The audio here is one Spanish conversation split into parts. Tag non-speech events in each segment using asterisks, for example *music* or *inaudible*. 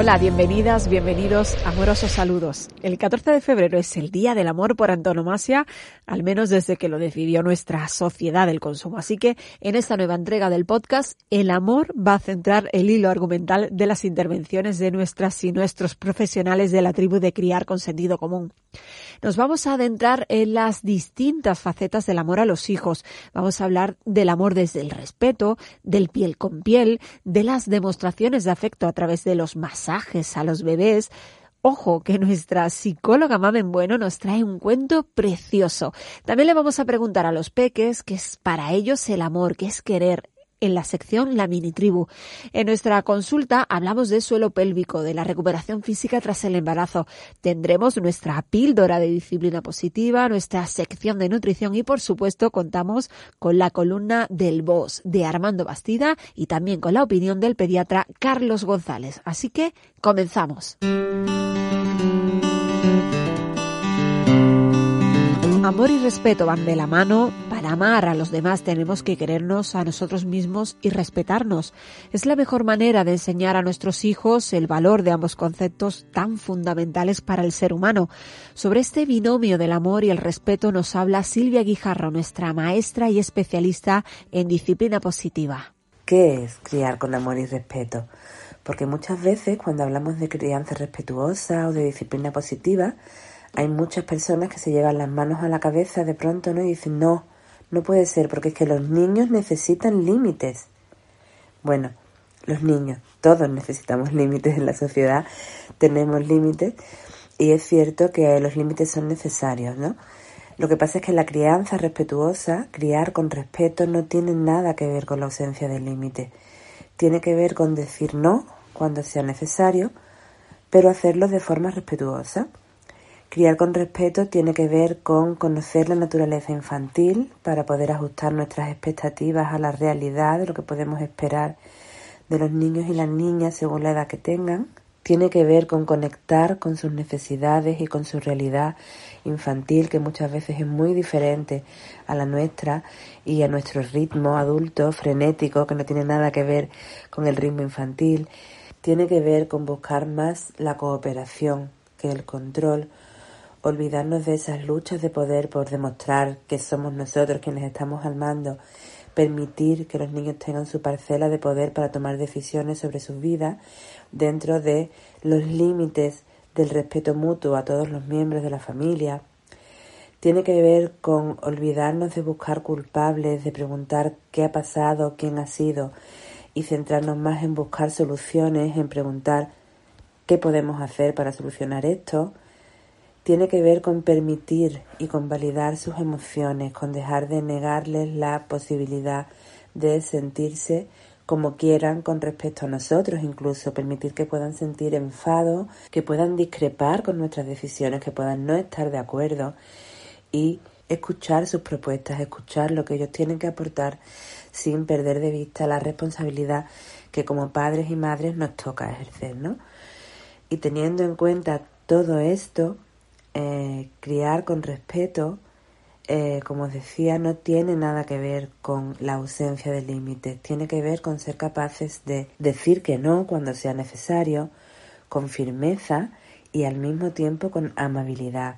Hola, bienvenidas, bienvenidos, amorosos saludos. El 14 de febrero es el Día del Amor por antonomasia, al menos desde que lo decidió nuestra sociedad del consumo. Así que en esta nueva entrega del podcast, el amor va a centrar el hilo argumental de las intervenciones de nuestras y nuestros profesionales de la tribu de criar con sentido común. Nos vamos a adentrar en las distintas facetas del amor a los hijos. Vamos a hablar del amor desde el respeto, del piel con piel, de las demostraciones de afecto a través de los masajes a los bebés, Ojo, que nuestra psicóloga Mamen Bueno nos trae un cuento precioso. También le vamos a preguntar a los peques qué es para ellos el amor, qué es querer, en la sección La Mini Tribu. En nuestra consulta hablamos de suelo pélvico, de la recuperación física tras el embarazo. Tendremos nuestra píldora de disciplina positiva, nuestra sección de nutrición y por supuesto contamos con la columna del boss de Armando Bastida y también con la opinión del pediatra Carlos González. Así que comenzamos. Amor y respeto van de la mano. Para amar a los demás tenemos que querernos a nosotros mismos y respetarnos. Es la mejor manera de enseñar a nuestros hijos el valor de ambos conceptos tan fundamentales para el ser humano. Sobre este binomio del amor y el respeto nos habla Silvia Guijarro, nuestra maestra y especialista en disciplina positiva. ¿Qué es criar con amor y respeto? Porque muchas veces cuando hablamos de crianza respetuosa o de disciplina positiva, hay muchas personas que se llevan las manos a la cabeza de pronto ¿no? y dicen, no, no puede ser, porque es que los niños necesitan límites. Bueno, los niños, todos necesitamos *laughs* límites en la sociedad, tenemos límites, y es cierto que los límites son necesarios, ¿no? Lo que pasa es que la crianza respetuosa, criar con respeto, no tiene nada que ver con la ausencia de límites. Tiene que ver con decir no cuando sea necesario, pero hacerlo de forma respetuosa. Criar con respeto tiene que ver con conocer la naturaleza infantil para poder ajustar nuestras expectativas a la realidad de lo que podemos esperar de los niños y las niñas según la edad que tengan. Tiene que ver con conectar con sus necesidades y con su realidad infantil, que muchas veces es muy diferente a la nuestra y a nuestro ritmo adulto, frenético, que no tiene nada que ver con el ritmo infantil. Tiene que ver con buscar más la cooperación que el control olvidarnos de esas luchas de poder por demostrar que somos nosotros quienes estamos al mando, permitir que los niños tengan su parcela de poder para tomar decisiones sobre sus vidas dentro de los límites del respeto mutuo a todos los miembros de la familia. Tiene que ver con olvidarnos de buscar culpables, de preguntar qué ha pasado, quién ha sido y centrarnos más en buscar soluciones, en preguntar qué podemos hacer para solucionar esto, tiene que ver con permitir y con validar sus emociones, con dejar de negarles la posibilidad de sentirse como quieran con respecto a nosotros, incluso permitir que puedan sentir enfado, que puedan discrepar con nuestras decisiones, que puedan no estar de acuerdo y escuchar sus propuestas, escuchar lo que ellos tienen que aportar sin perder de vista la responsabilidad que como padres y madres nos toca ejercer, ¿no? Y teniendo en cuenta todo esto, eh, criar con respeto, eh, como os decía, no tiene nada que ver con la ausencia de límites, tiene que ver con ser capaces de decir que no cuando sea necesario, con firmeza y al mismo tiempo con amabilidad,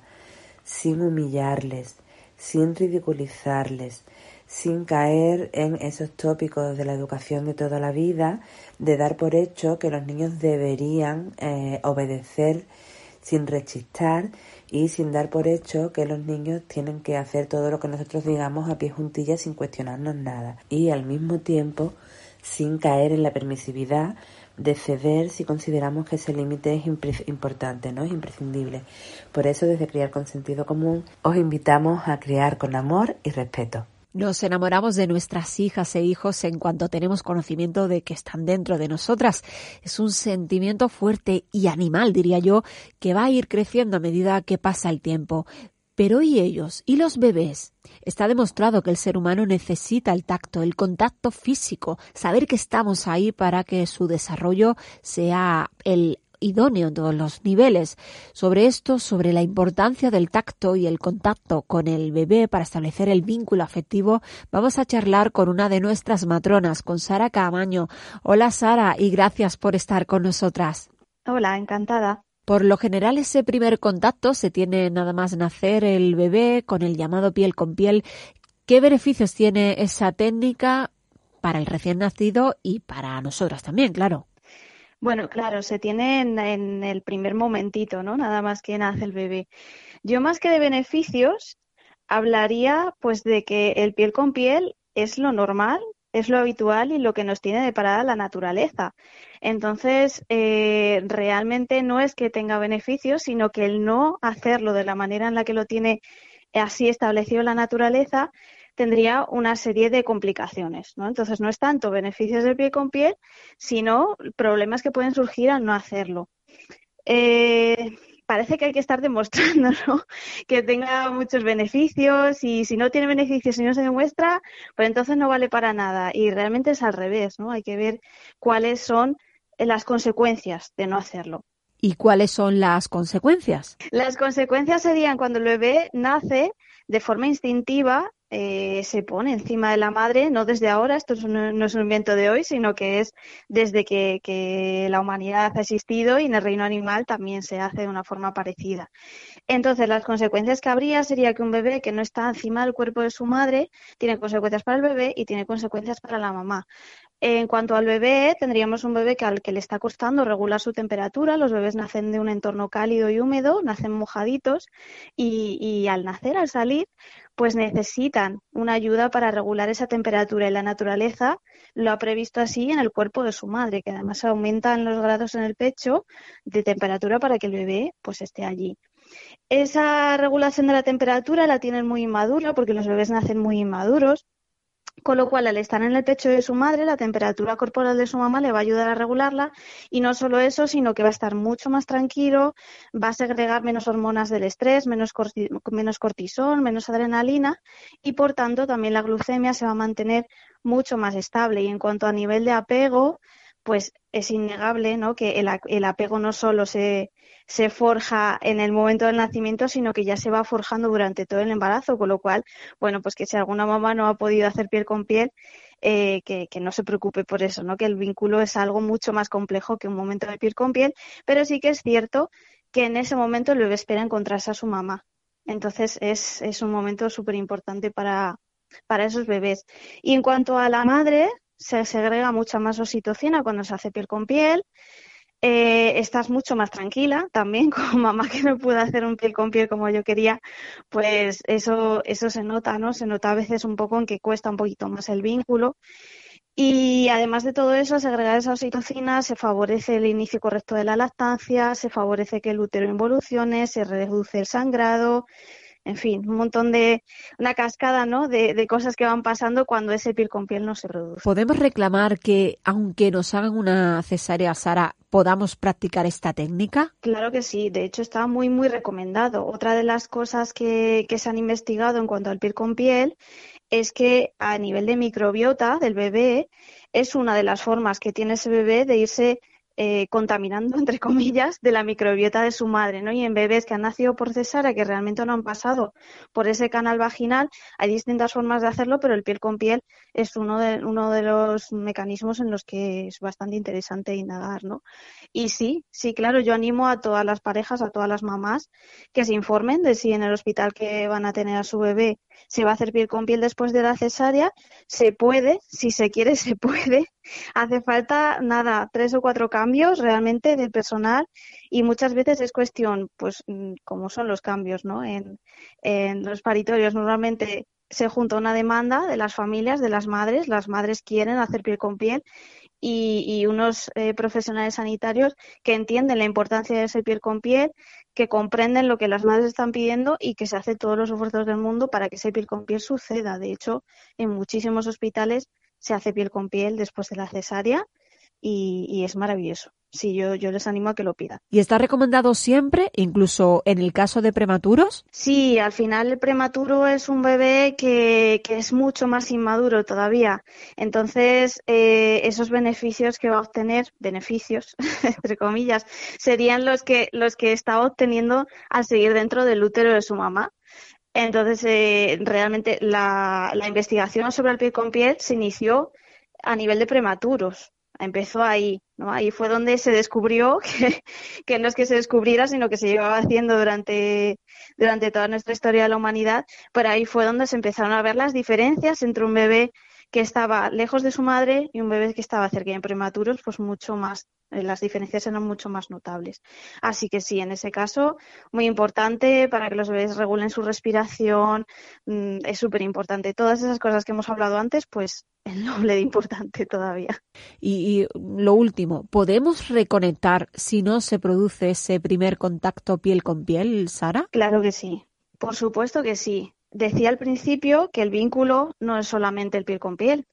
sin humillarles, sin ridiculizarles, sin caer en esos tópicos de la educación de toda la vida, de dar por hecho que los niños deberían eh, obedecer sin rechistar y sin dar por hecho que los niños tienen que hacer todo lo que nosotros digamos a pie juntillas sin cuestionarnos nada y al mismo tiempo sin caer en la permisividad de ceder si consideramos que ese límite es importante, ¿no? Es imprescindible. Por eso, desde Criar con Sentido Común, os invitamos a criar con amor y respeto. Nos enamoramos de nuestras hijas e hijos en cuanto tenemos conocimiento de que están dentro de nosotras. Es un sentimiento fuerte y animal, diría yo, que va a ir creciendo a medida que pasa el tiempo. Pero ¿y ellos? ¿Y los bebés? Está demostrado que el ser humano necesita el tacto, el contacto físico, saber que estamos ahí para que su desarrollo sea el idóneo en todos los niveles. Sobre esto, sobre la importancia del tacto y el contacto con el bebé para establecer el vínculo afectivo, vamos a charlar con una de nuestras matronas, con Sara Camaño. Hola Sara y gracias por estar con nosotras. Hola, encantada. Por lo general ese primer contacto se tiene nada más nacer el bebé con el llamado piel con piel. ¿Qué beneficios tiene esa técnica para el recién nacido y para nosotras también, claro? Bueno, claro, se tiene en, el primer momentito, ¿no? Nada más que nace el bebé. Yo más que de beneficios, hablaría pues de que el piel con piel es lo normal, es lo habitual y lo que nos tiene deparada la naturaleza. Entonces, eh, realmente no es que tenga beneficios, sino que el no hacerlo de la manera en la que lo tiene así establecido la naturaleza tendría una serie de complicaciones, ¿no? Entonces, no es tanto beneficios del pie con piel, sino problemas que pueden surgir al no hacerlo. Eh, parece que hay que estar demostrando *laughs* que tenga muchos beneficios y si no tiene beneficios y no se demuestra, pues entonces no vale para nada. Y realmente es al revés, ¿no? Hay que ver cuáles son las consecuencias de no hacerlo. ¿Y cuáles son las consecuencias? Las consecuencias serían cuando el bebé nace de forma instintiva, eh, se pone encima de la madre, no desde ahora, esto no es un invento de hoy, sino que es desde que, que, la humanidad ha existido y en el reino animal también se hace de una forma parecida. Entonces, las consecuencias que habría sería que un bebé que no está encima del cuerpo de su madre tiene consecuencias para el bebé y tiene consecuencias para la mamá. En cuanto al bebé, tendríamos un bebé que al que le está costando regular su temperatura. Los bebés nacen de un entorno cálido y húmedo, nacen mojaditos y, al nacer, al salir, pues necesitan una ayuda para regular esa temperatura y la naturaleza lo ha previsto así en el cuerpo de su madre, que además aumentan los grados en el pecho de temperatura para que el bebé pues esté allí. Esa regulación de la temperatura la tienen muy inmadura porque los bebés nacen muy inmaduros con lo cual, al estar en el pecho de su madre, la temperatura corporal de su mamá le va a ayudar a regularla y no solo eso, sino que va a estar mucho más tranquilo, va a segregar menos hormonas del estrés, menos, menos cortisol, menos adrenalina y, por tanto, también la glucemia se va a mantener mucho más estable. Y en cuanto a nivel de apego, pues es innegable ¿no? que el, apego no solo se, se, forja en el momento del nacimiento, sino que ya se va forjando durante todo el embarazo, con lo cual, bueno, pues que si alguna mamá no ha podido hacer piel con piel, eh, que, no se preocupe por eso, ¿no? que el vínculo es algo mucho más complejo que un momento de piel con piel, pero sí que es cierto que en ese momento el bebé espera encontrarse a su mamá. Entonces es, es un momento súper importante para, para esos bebés. Y en cuanto a la madre, se segrega mucha más oxitocina cuando se hace piel con piel. Eh, estás mucho más tranquila también, *laughs* como mamá que no pudo hacer un piel con piel como yo quería, pues eso, eso se nota, ¿no? Se nota a veces un poco en que cuesta un poquito más el vínculo. Y además de todo eso, segregar esa oxitocina se favorece el inicio correcto de la lactancia, se favorece que el útero involucione, se reduce el sangrado, en fin, un montón de, una cascada, ¿no? De, cosas que van pasando cuando ese piel con piel no se produce. ¿Podemos reclamar que, aunque nos hagan una cesárea, Sara, podamos practicar esta técnica? Claro que sí, de hecho está muy, muy recomendado. Otra de las cosas que, que se han investigado en cuanto al piel con piel es que a nivel de microbiota del bebé es una de las formas que tiene ese bebé de irse eh, contaminando, *laughs* entre comillas, de la microbiota de su madre, ¿no? Y en bebés que han nacido por cesárea, que realmente no han pasado por ese canal vaginal, hay distintas formas de hacerlo, pero el piel con piel es uno de, uno de los mecanismos en los que es bastante interesante indagar, ¿no? Y sí, sí, claro, yo animo a todas las parejas, a todas las mamás, que se informen de si en el hospital que van a tener a su bebé se va a hacer piel con piel después de la cesárea, se puede, si se quiere, *laughs* se puede. Hace falta, nada, tres o cuatro cambios realmente de personal y muchas veces es cuestión, pues, mm, como son los cambios, ¿no? En, en los paritorios normalmente se junta una demanda de las familias, de las madres, las madres quieren hacer piel con piel y, unos eh, profesionales sanitarios que entienden la importancia de ese piel con piel, que comprenden lo que las madres están pidiendo y que se hacen todos los esfuerzos del mundo para que ese piel con piel suceda. De hecho, en muchísimos hospitales se hace piel con piel después de la cesárea y es maravilloso sí, yo, yo les animo a que lo pidan. ¿Y está recomendado siempre, incluso en el caso de prematuros? Sí, al final el prematuro es un bebé que, que es mucho más inmaduro todavía. Entonces, eh, esos beneficios que va a obtener, beneficios, *laughs* entre comillas, serían los que, los que está obteniendo al seguir dentro del útero de su mamá. Entonces, eh, realmente la, la investigación sobre el piel con piel se inició a nivel de prematuros empezó ahí, ¿no? Ahí fue donde se descubrió *laughs* que, que, no es que se descubriera, sino que se llevaba haciendo durante, durante toda nuestra historia de la humanidad, pero ahí fue donde se empezaron a ver las diferencias entre un bebé que estaba lejos de su madre y un bebé que estaba cerca de prematuros, pues mucho más, eh, las diferencias eran mucho más notables. Así que sí, en ese caso, muy importante para que los bebés regulen su respiración, mm, es súper importante. Todas esas cosas que hemos hablado antes, pues *laughs* el doble de importante todavía. Y, y, lo último, ¿podemos reconectar si no se produce ese primer contacto piel con piel, Sara? Claro que sí, por supuesto que sí. Decía al principio que el vínculo no es solamente el piel con piel,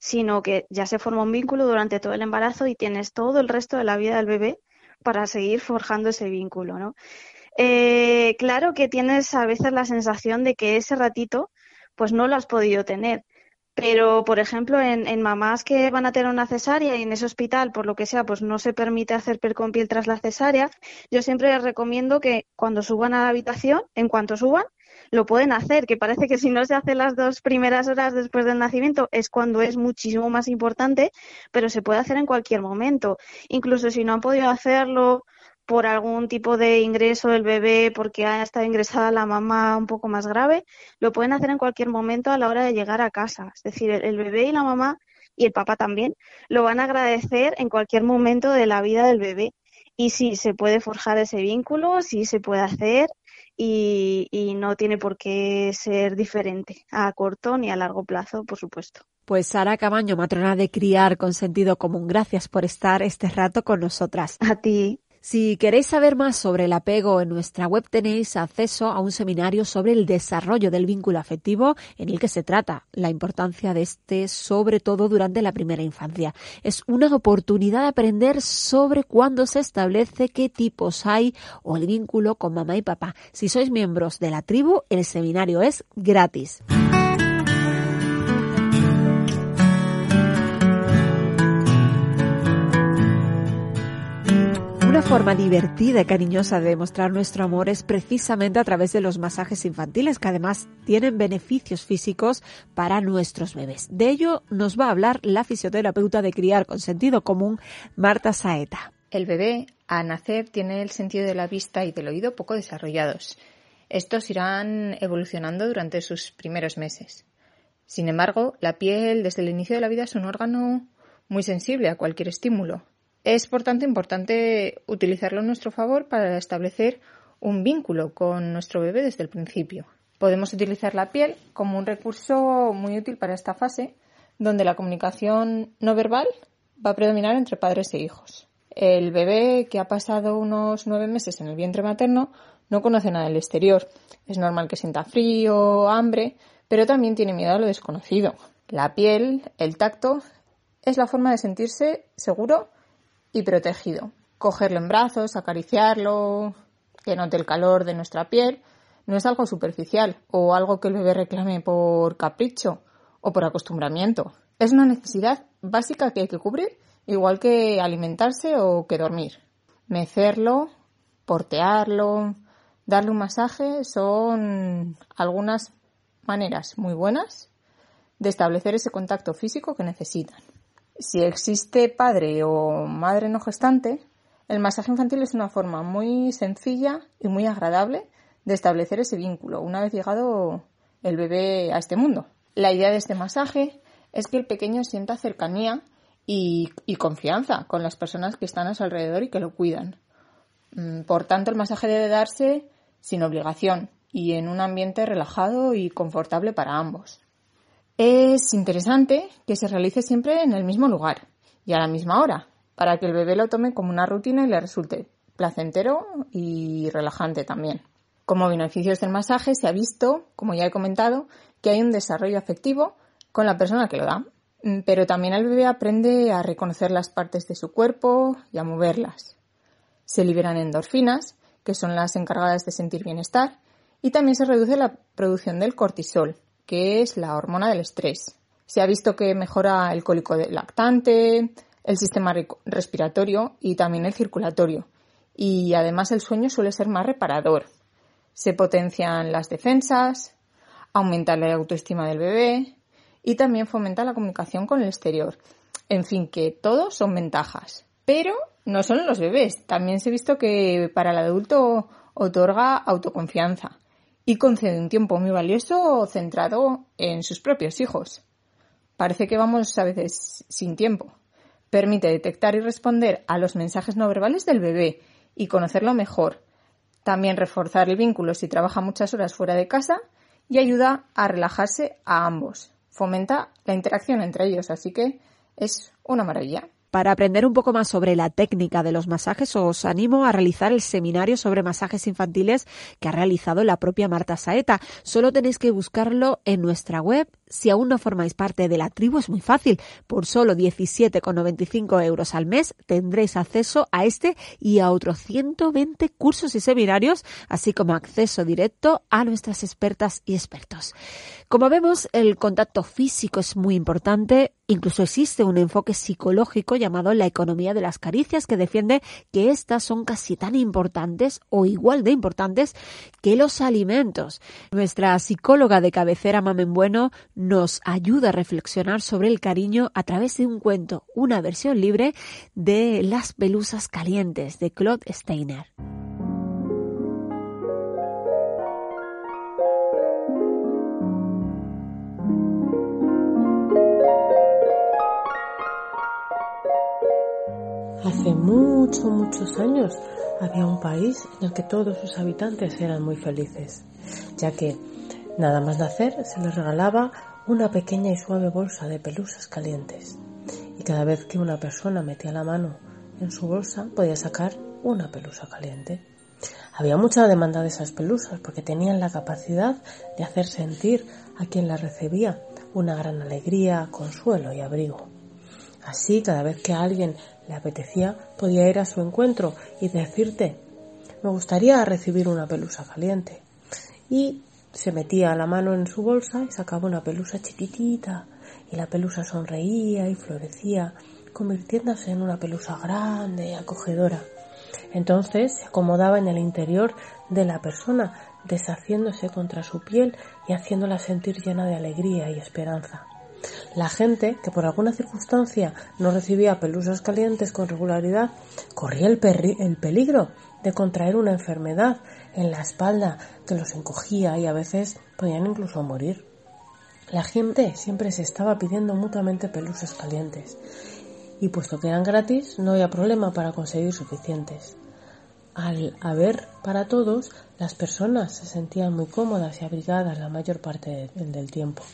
sino que ya se forma un vínculo durante todo el embarazo y tienes todo el resto de la vida del bebé para seguir forjando ese vínculo, ¿no? Eh, claro que tienes a veces la sensación de que ese ratito pues no lo has podido tener. Pero, por ejemplo, en, en, mamás que van a tener una cesárea y en ese hospital, por lo que sea, pues no se permite hacer piel con piel tras la cesárea, yo siempre les recomiendo que cuando suban a la habitación, en cuanto suban, lo pueden hacer, que parece que si no se hace las dos primeras horas después del nacimiento es cuando es muchísimo más importante, pero se puede hacer en cualquier momento. Incluso si no han podido hacerlo por algún tipo de ingreso del bebé porque ha estado ingresada la mamá un poco más grave, lo pueden hacer en cualquier momento a la hora de llegar a casa. Es decir, el bebé y la mamá y el papá también lo van a agradecer en cualquier momento de la vida del bebé. Y sí, se puede forjar ese vínculo, sí se puede hacer y, y no tiene por qué ser diferente a corto ni a largo plazo, por supuesto. Pues Sara Camaño, matrona de criar con sentido común, gracias por estar este rato con nosotras. A ti. Si queréis saber más sobre el apego, en nuestra web tenéis acceso a un seminario sobre el desarrollo del vínculo afectivo en el que se trata la importancia de este, sobre todo durante la primera infancia. Es una oportunidad de aprender sobre cuándo se establece, qué tipos hay o el vínculo con mamá y papá. Si sois miembros de la tribu, el seminario es gratis. Una forma divertida y cariñosa de demostrar nuestro amor es precisamente a través de los masajes infantiles, que además tienen beneficios físicos para nuestros bebés. De ello nos va a hablar la fisioterapeuta de criar con sentido común, Marta Saeta. El bebé, a nacer, tiene el sentido de la vista y del oído poco desarrollados. Estos irán evolucionando durante sus primeros meses. Sin embargo, la piel desde el inicio de la vida es un órgano muy sensible a cualquier estímulo es, por tanto, importante utilizarlo en nuestro favor para establecer un vínculo con nuestro bebé desde el principio. Podemos utilizar la piel como un recurso muy útil para esta fase, donde la comunicación no verbal va a predominar entre padres e hijos. El bebé que ha pasado unos nueve meses en el vientre materno no conoce nada del exterior. Es normal que sienta frío, hambre, pero también tiene miedo a lo desconocido. La piel, el tacto, es la forma de sentirse seguro y protegido. Cogerlo en brazos, acariciarlo, que note el calor de nuestra piel, no es algo superficial o algo que el bebé reclame por capricho o por acostumbramiento. Es una necesidad básica que hay que cubrir, igual que alimentarse o que dormir. Mecerlo, portearlo, darle un masaje son algunas maneras muy buenas de establecer ese contacto físico que necesitan. Si existe padre o madre no gestante, el masaje infantil es una forma muy sencilla y muy agradable de establecer ese vínculo una vez llegado el bebé a este mundo. La idea de este masaje es que el pequeño sienta cercanía y, y confianza con las personas que están a su alrededor y que lo cuidan. Mm, por tanto, el masaje debe darse sin obligación y en un ambiente relajado y confortable para ambos. Es interesante que se realice siempre en el mismo lugar y a la misma hora, para que el bebé lo tome como una rutina y le resulte placentero y relajante también. Como beneficios del masaje se ha visto, como ya he comentado, que hay un desarrollo afectivo con la persona que lo da, mm, pero también el bebé aprende a reconocer las partes de su cuerpo y a moverlas. Se liberan endorfinas, que son las encargadas de sentir bienestar, y también se reduce la producción del cortisol, que es la hormona del estrés. Se ha visto que mejora el cólico lactante, el sistema respiratorio y también el circulatorio. Y además el sueño suele ser más reparador. Se potencian las defensas, aumenta la autoestima del bebé y también fomenta la comunicación con el exterior. En fin, que todos son ventajas. Pero no solo los bebés, también se ha visto que para el adulto otorga autoconfianza y concede un tiempo muy valioso centrado en sus propios hijos. Parece que vamos a veces sin tiempo. Permite detectar y responder a los mensajes no verbales del bebé y conocerlo mejor. También reforzar el vínculo si trabaja muchas horas fuera de casa y ayuda a relajarse a ambos. Fomenta la interacción entre ellos, así que es una maravilla. Para aprender un poco más sobre la técnica de los masajes, os animo a realizar el seminario sobre masajes infantiles que ha realizado la propia Marta Saeta. Solo tenéis que buscarlo en nuestra web. Si aún no formáis parte de la tribu, es muy fácil. Por solo 17,95 euros al mes tendréis acceso a este y a otros 120 cursos y seminarios, así como acceso directo a nuestras expertas y expertos. Como vemos, el contacto físico es muy importante Incluso existe un enfoque psicológico llamado la economía de las caricias que defiende que éstas son casi tan importantes o igual de importantes que los alimentos. Nuestra psicóloga de cabecera Mamen Bueno nos ayuda a reflexionar sobre el cariño a través de un cuento, una versión libre de Las pelusas calientes de Claude Steiner. Hace muchos, muchos años había un país en el que todos sus habitantes eran muy felices, ya que nada más nacer se les regalaba una pequeña y suave bolsa de pelusas calientes. Y cada vez que una persona metía la mano en su bolsa podía sacar una pelusa caliente. Había mucha demanda de esas pelusas porque tenían la capacidad de hacer sentir a quien las recibía una gran alegría, consuelo y abrigo. Así, cada vez que a alguien le apetecía, podía ir a su encuentro y decirte, me gustaría recibir una pelusa caliente. Y se metía la mano en su bolsa y sacaba una pelusa chiquitita, y la pelusa sonreía y florecía, convirtiéndose en una pelusa grande y acogedora. Entonces se acomodaba en el interior de la persona, deshaciéndose contra su piel y haciéndola sentir llena de alegría y esperanza. La gente que por alguna circunstancia no recibía pelusas calientes con regularidad corría el, el peligro de contraer una enfermedad en la espalda que los encogía y a veces podían incluso morir. La gente siempre se estaba pidiendo mutuamente pelusas calientes y puesto que eran gratis no había problema para conseguir suficientes. Al haber para todos, las personas se sentían muy cómodas y abrigadas la mayor parte del tiempo.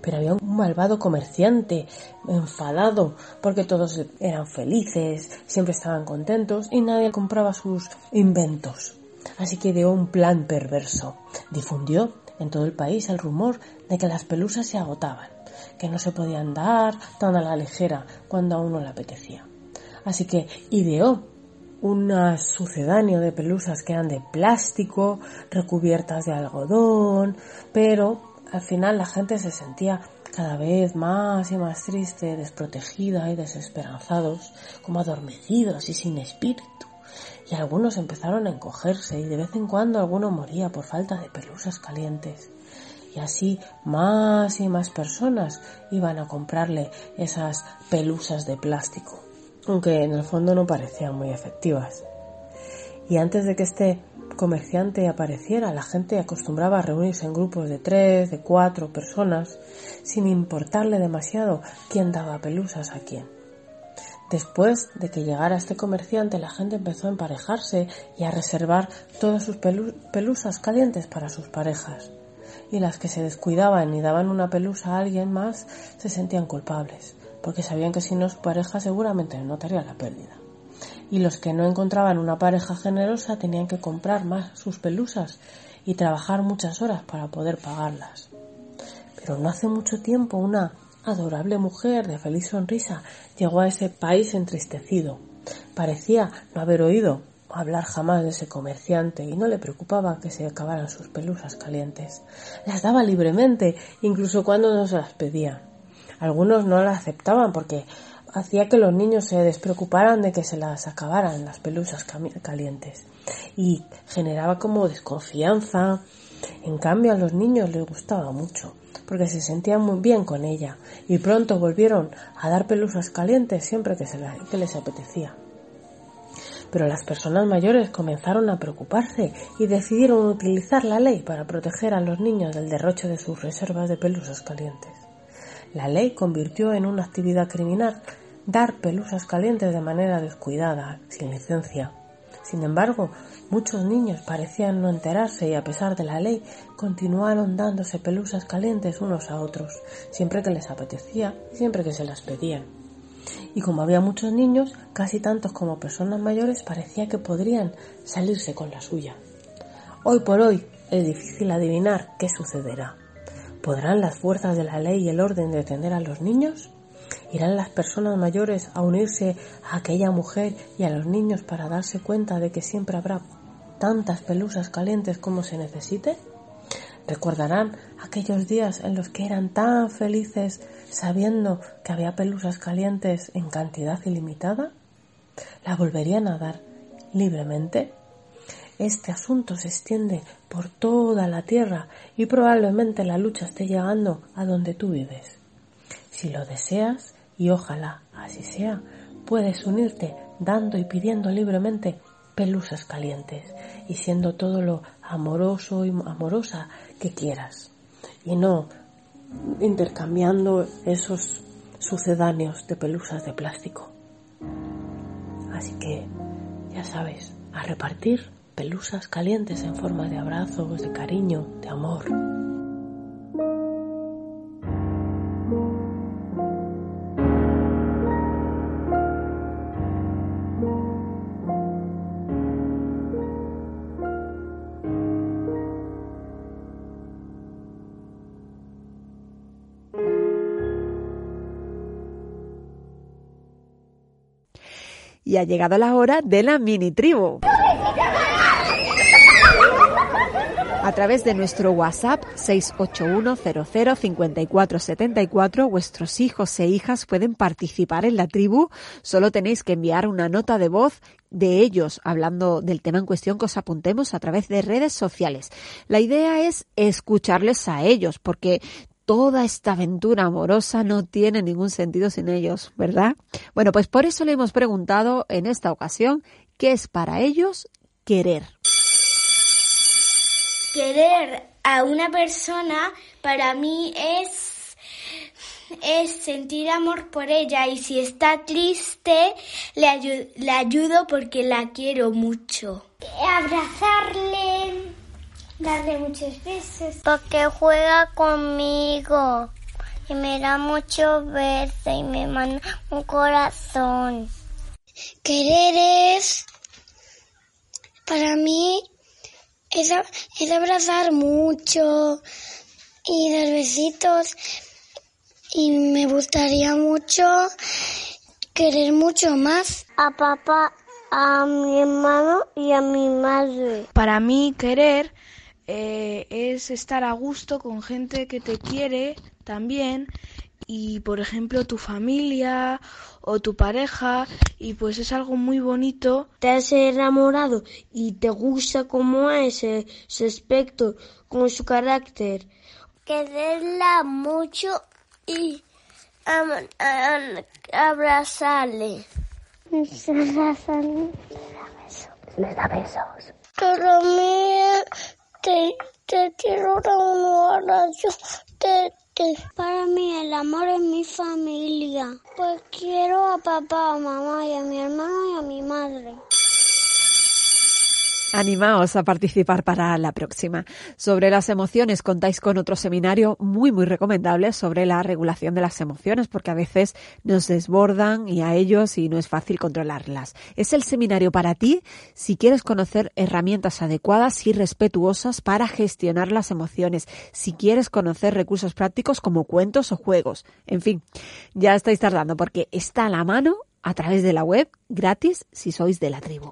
Pero había un malvado comerciante, enfadado, porque todos eran felices, siempre estaban contentos y nadie compraba sus inventos. Así que dio un plan perverso. Difundió en todo el país el rumor de que las pelusas se agotaban, que no se podían dar tan a la ligera cuando a uno le apetecía. Así que ideó un sucedáneo de pelusas que eran de plástico, recubiertas de algodón, pero al final la gente se sentía cada vez más y más triste, desprotegida y desesperanzados, como adormecidos y sin espíritu. Y algunos empezaron a encogerse y de vez en cuando alguno moría por falta de pelusas calientes. Y así más y más personas iban a comprarle esas pelusas de plástico aunque en el fondo no parecían muy efectivas. Y antes de que este comerciante apareciera, la gente acostumbraba a reunirse en grupos de tres, de cuatro personas, sin importarle demasiado quién daba pelusas a quién. Después de que llegara este comerciante, la gente empezó a emparejarse y a reservar todas sus pelusas calientes para sus parejas. Y las que se descuidaban y daban una pelusa a alguien más se sentían culpables porque sabían que si no su pareja seguramente notaría la pérdida. Y los que no encontraban una pareja generosa tenían que comprar más sus pelusas y trabajar muchas horas para poder pagarlas. Pero no hace mucho tiempo una adorable mujer de feliz sonrisa llegó a ese país entristecido. Parecía no haber oído hablar jamás de ese comerciante y no le preocupaba que se acabaran sus pelusas calientes. Las daba libremente, incluso cuando no se las pedía. Algunos no la aceptaban porque hacía que los niños se despreocuparan de que se las acabaran las pelusas calientes y generaba como desconfianza. En cambio a los niños les gustaba mucho porque se sentían muy bien con ella y pronto volvieron a dar pelusas calientes siempre que, se que les apetecía. Pero las personas mayores comenzaron a preocuparse y decidieron utilizar la ley para proteger a los niños del derroche de sus reservas de pelusas calientes. La ley convirtió en una actividad criminal dar pelusas calientes de manera descuidada, sin licencia. Sin embargo, muchos niños parecían no enterarse y a pesar de la ley continuaron dándose pelusas calientes unos a otros, siempre que les apetecía siempre que se las pedían. Y como había muchos niños, casi tantos como personas mayores, parecía que podrían salirse con la suya. Hoy por hoy es difícil adivinar qué sucederá. ¿Podrán las fuerzas de la ley y el orden detener a los niños? ¿Irán las personas mayores a unirse a aquella mujer y a los niños para darse cuenta de que siempre habrá tantas pelusas calientes como se necesite? ¿Recordarán aquellos días en los que eran tan felices sabiendo que había pelusas calientes en cantidad ilimitada? ¿La volverían a dar libremente? Este asunto se extiende por toda la tierra y probablemente la lucha esté llegando a donde tú vives. Si lo deseas, y ojalá así sea, puedes unirte dando y pidiendo libremente pelusas calientes y siendo todo lo amoroso y amorosa que quieras y no intercambiando esos sucedáneos de pelusas de plástico. Así que, ya sabes, a repartir pelusas calientes en forma de abrazos, de cariño, de amor. Y ha llegado la hora de la mini tribu. A través de nuestro WhatsApp 681005474 vuestros hijos e hijas pueden participar en la tribu. Solo tenéis que enviar una nota de voz de ellos hablando del tema en cuestión que os apuntemos a través de redes sociales. La idea es escucharles a ellos porque toda esta aventura amorosa no tiene ningún sentido sin ellos, ¿verdad? Bueno, pues por eso le hemos preguntado en esta ocasión qué es para ellos querer. Querer a una persona para mí es es sentir amor por ella y si está triste le, le ayudo porque la quiero mucho. Abrazarle, darle muchos besos. Porque juega conmigo y me da mucho beso y me manda un corazón. Querer es, para mí, es, es abrazar mucho y dar besitos. Y me gustaría mucho querer mucho más. A papá, a mi hermano y a mi madre. Para mí querer eh, es estar a gusto con gente que te quiere también y por ejemplo tu familia o tu pareja y pues es algo muy bonito. Te has enamorado y te gusta cómo es ese aspecto, con su carácter. Quererla mucho y um, um, abrazarle. Les da besos. Para mí te, te quiero abrazo. Te, te. Para mí el amor es mi familia. Pues quiero a papá, a mamá y a mi hermano y a mi madre. Animaos a participar para la próxima. Sobre las emociones contáis con otro seminario muy muy recomendable sobre la regulación de las emociones porque a veces nos desbordan y a ellos y no es fácil controlarlas. Es el seminario para ti si quieres conocer herramientas adecuadas y respetuosas para gestionar las emociones, si quieres conocer recursos prácticos como cuentos o juegos. En fin, ya estáis tardando porque está a la mano a través de la web gratis si sois de la tribu.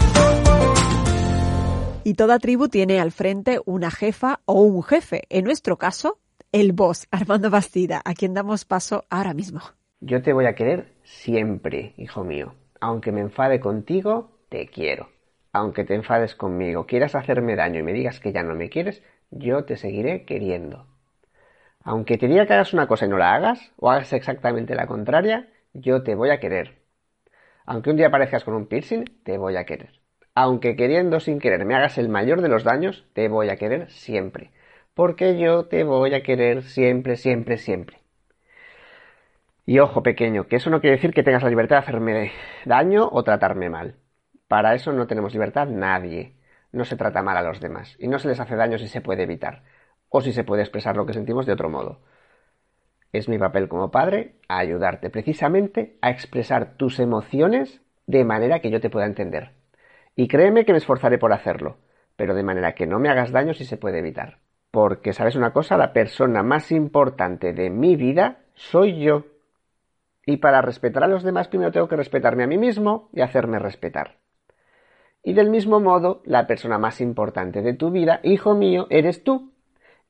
Y toda tribu tiene al frente una jefa o un jefe. En nuestro caso, el boss, Armando Bastida, a quien damos paso ahora mismo. Yo te voy a querer siempre, hijo mío. Aunque me enfade contigo, te quiero. Aunque te enfades conmigo, quieras hacerme daño y me digas que ya no me quieres, yo te seguiré queriendo. Aunque te diga que hagas una cosa y no la hagas, o hagas exactamente la contraria, yo te voy a querer. Aunque un día aparezcas con un piercing, te voy a querer. Aunque queriendo sin querer me hagas el mayor de los daños, te voy a querer siempre. Porque yo te voy a querer siempre, siempre, siempre. Y ojo pequeño, que eso no quiere decir que tengas la libertad de hacerme daño o tratarme mal. Para eso no tenemos libertad nadie. No se trata mal a los demás. Y no se les hace daño si se puede evitar. O si se puede expresar lo que sentimos de otro modo. Es mi papel como padre ayudarte precisamente a expresar tus emociones de manera que yo te pueda entender. Y créeme que me esforzaré por hacerlo, pero de manera que no me hagas daño si se puede evitar. Porque, ¿sabes una cosa? La persona más importante de mi vida soy yo. Y para respetar a los demás primero tengo que respetarme a mí mismo y hacerme respetar. Y del mismo modo, la persona más importante de tu vida, hijo mío, eres tú.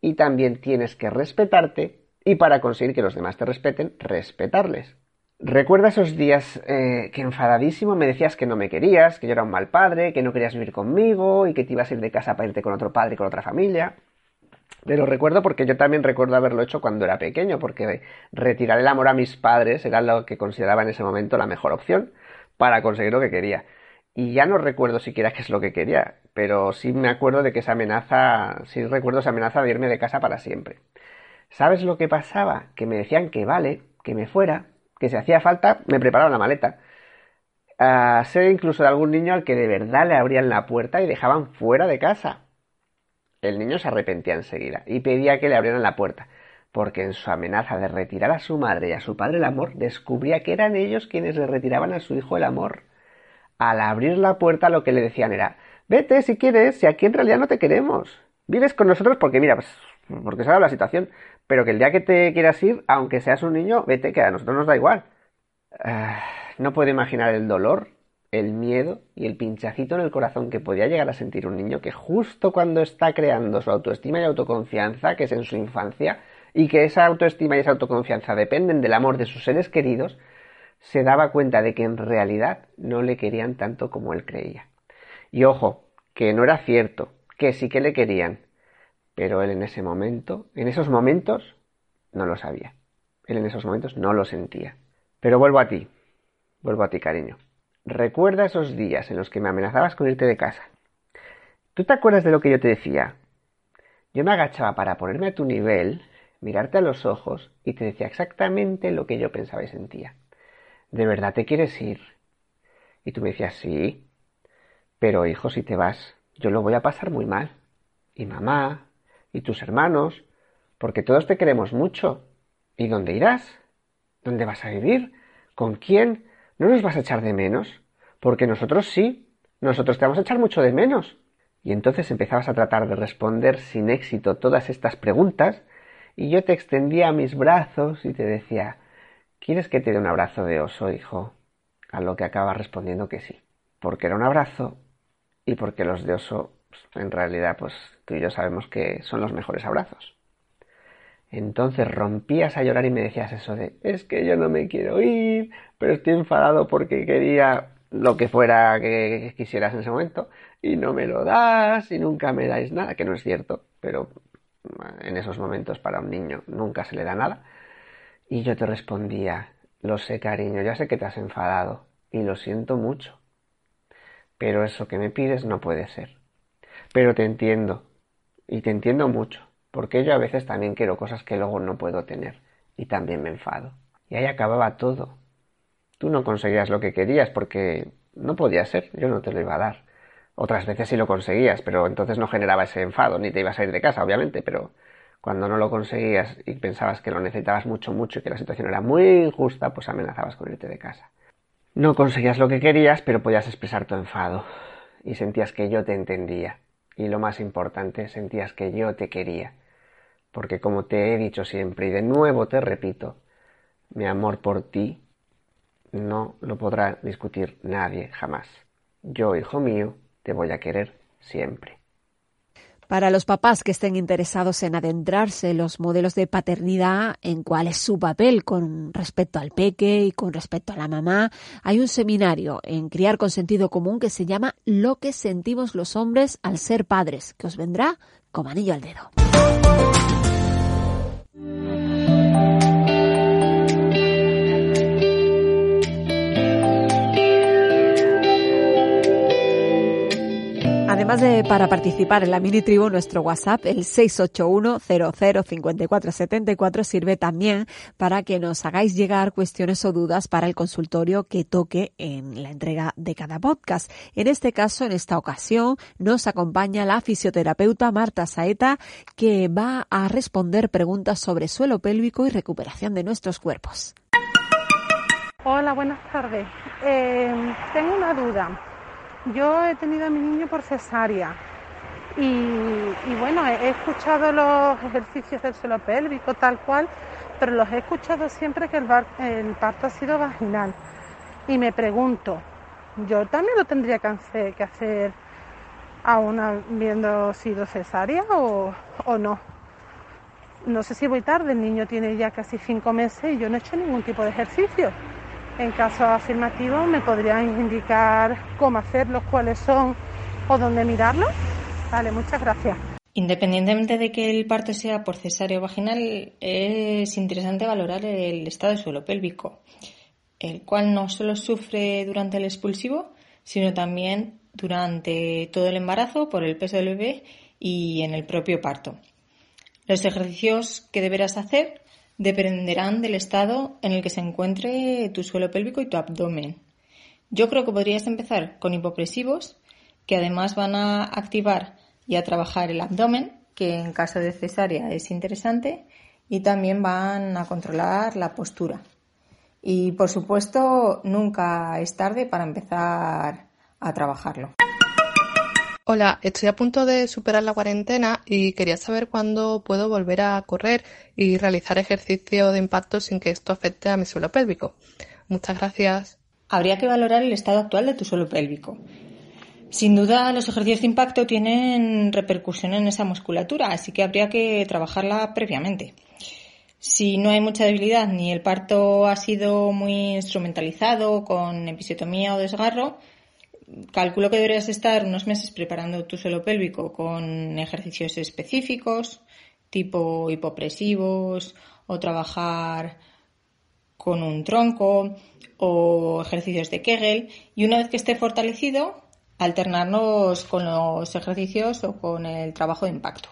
Y también tienes que respetarte y para conseguir que los demás te respeten, respetarles. Recuerda esos días eh, que enfadadísimo me decías que no me querías, que yo era un mal padre, que no querías vivir conmigo y que te ibas a ir de casa para irte con otro padre con otra familia. Pero recuerdo porque yo también recuerdo haberlo hecho cuando era pequeño, porque retirar el amor a mis padres era lo que consideraba en ese momento la mejor opción para conseguir lo que quería. Y ya no recuerdo siquiera qué es lo que quería, pero sí me acuerdo de que esa amenaza, sí recuerdo esa amenaza de irme de casa para siempre. ¿Sabes lo que pasaba? Que me decían que vale, que me fuera, que si hacía falta me preparaban la maleta. A sé incluso de algún niño al que de verdad le abrían la puerta y dejaban fuera de casa. El niño se arrepentía enseguida y pedía que le abrieran la puerta, porque en su amenaza de retirar a su madre y a su padre el amor, descubría que eran ellos quienes le retiraban a su hijo el amor. Al abrir la puerta lo que le decían era Vete si quieres, si aquí en realidad no te queremos. Vives con nosotros porque mira, pues porque sabe la situación, pero que el día que te quieras ir, aunque seas un niño, vete, que a nosotros nos da igual. Ah, no puedo imaginar el dolor, el miedo y el pinchacito en el corazón que podía llegar a sentir un niño que justo cuando está creando su autoestima y autoconfianza, que es en su infancia, y que esa autoestima y esa autoconfianza dependen del amor de sus seres queridos, se daba cuenta de que en realidad no le querían tanto como él creía. Y ojo, que no era cierto, que sí que le querían, pero él en ese momento, en esos momentos, no lo sabía. Él en esos momentos no lo sentía. Pero vuelvo a ti, vuelvo a ti, cariño. Recuerda esos días en los que me amenazabas con irte de casa. ¿Tú te acuerdas de lo que yo te decía? Yo me agachaba para ponerme a tu nivel, mirarte a los ojos y te decía exactamente lo que yo pensaba y sentía. ¿De verdad te quieres ir? Y tú me decías, sí. Pero hijo, si te vas, yo lo voy a pasar muy mal. Y mamá, y tus hermanos, porque todos te queremos mucho. ¿Y dónde irás? ¿Dónde vas a vivir? ¿Con quién? ¿No nos vas a echar de menos? Porque nosotros sí, nosotros te vamos a echar mucho de menos. Y entonces empezabas a tratar de responder sin éxito todas estas preguntas, y yo te extendía mis brazos y te decía, ¿quieres que te dé un abrazo de oso, hijo? A lo que acabas respondiendo que sí, porque era un abrazo y porque los de oso en realidad, pues tú y yo sabemos que son los mejores abrazos. Entonces rompías a llorar y me decías eso de, es que yo no me quiero ir, pero estoy enfadado porque quería lo que fuera que quisieras en ese momento y no me lo das y nunca me dais nada, que no es cierto, pero en esos momentos para un niño nunca se le da nada. Y yo te respondía, lo sé cariño, ya sé que te has enfadado y lo siento mucho, pero eso que me pides no puede ser. Pero te entiendo, y te entiendo mucho, porque yo a veces también quiero cosas que luego no puedo tener, y también me enfado. Y ahí acababa todo. Tú no conseguías lo que querías porque no podía ser, yo no te lo iba a dar. Otras veces sí lo conseguías, pero entonces no generaba ese enfado, ni te ibas a ir de casa, obviamente, pero cuando no lo conseguías y pensabas que lo necesitabas mucho, mucho y que la situación era muy injusta, pues amenazabas con irte de casa. No conseguías lo que querías, pero podías expresar tu enfado y sentías que yo te entendía y lo más importante, sentías que yo te quería. Porque como te he dicho siempre y de nuevo te repito, mi amor por ti no lo podrá discutir nadie jamás. Yo, hijo mío, te voy a querer siempre. Para los papás que estén interesados en adentrarse en los modelos de paternidad, en cuál es su papel con respecto al peque y con respecto a la mamá, hay un seminario en Criar con Sentido Común que se llama Lo que sentimos los hombres al ser padres, que os vendrá como anillo al dedo. Además de para participar en la mini tribu, nuestro WhatsApp, el 681-005474, sirve también para que nos hagáis llegar cuestiones o dudas para el consultorio que toque en la entrega de cada podcast. En este caso, en esta ocasión, nos acompaña la fisioterapeuta Marta Saeta, que va a responder preguntas sobre suelo pélvico y recuperación de nuestros cuerpos. Hola, buenas tardes. Eh, tengo una duda. Yo he tenido a mi niño por cesárea y, bueno, he, escuchado los ejercicios del suelo pélvico tal cual, pero los he escuchado siempre que el, parto ha sido vaginal. Y me pregunto, ¿yo también lo tendría que hacer, que hacer aún habiendo sido cesárea o, o no? No sé si voy tarde, el niño tiene ya casi cinco meses y yo no he hecho ningún tipo de ejercicio. En caso afirmativo, ¿me podrían indicar cómo hacerlos, cuáles son o dónde mirarlos? Vale, muchas gracias. Independientemente de que el parto sea por cesáreo vaginal, es interesante valorar el estado de suelo pélvico, el cual no solo sufre durante el expulsivo, sino también durante todo el embarazo por el peso del bebé y en el propio parto. Los ejercicios que deberás hacer dependerán del estado en el que se encuentre tu suelo pélvico y tu abdomen. Yo creo que podrías empezar con hipopresivos, que además van a activar y a trabajar el abdomen, que en caso de cesárea es interesante, y también van a controlar la postura. Y por supuesto, nunca es tarde para empezar a trabajarlo. Hola, estoy a punto de superar la cuarentena y quería saber cuándo puedo volver a correr y realizar ejercicio de impacto sin que esto afecte a mi suelo pélvico. Muchas gracias. Habría que valorar el estado actual de tu suelo pélvico. Sin duda, los ejercicios de impacto tienen repercusión en esa musculatura, así que habría que trabajarla previamente. Si no hay mucha debilidad ni el parto ha sido muy instrumentalizado con episiotomía o desgarro, calculo que deberías estar unos meses preparando tu suelo pélvico con ejercicios específicos, tipo hipopresivos, o trabajar con un tronco, o ejercicios de Kegel, y una vez que esté fortalecido, alternarnos con los ejercicios o con el trabajo de impacto.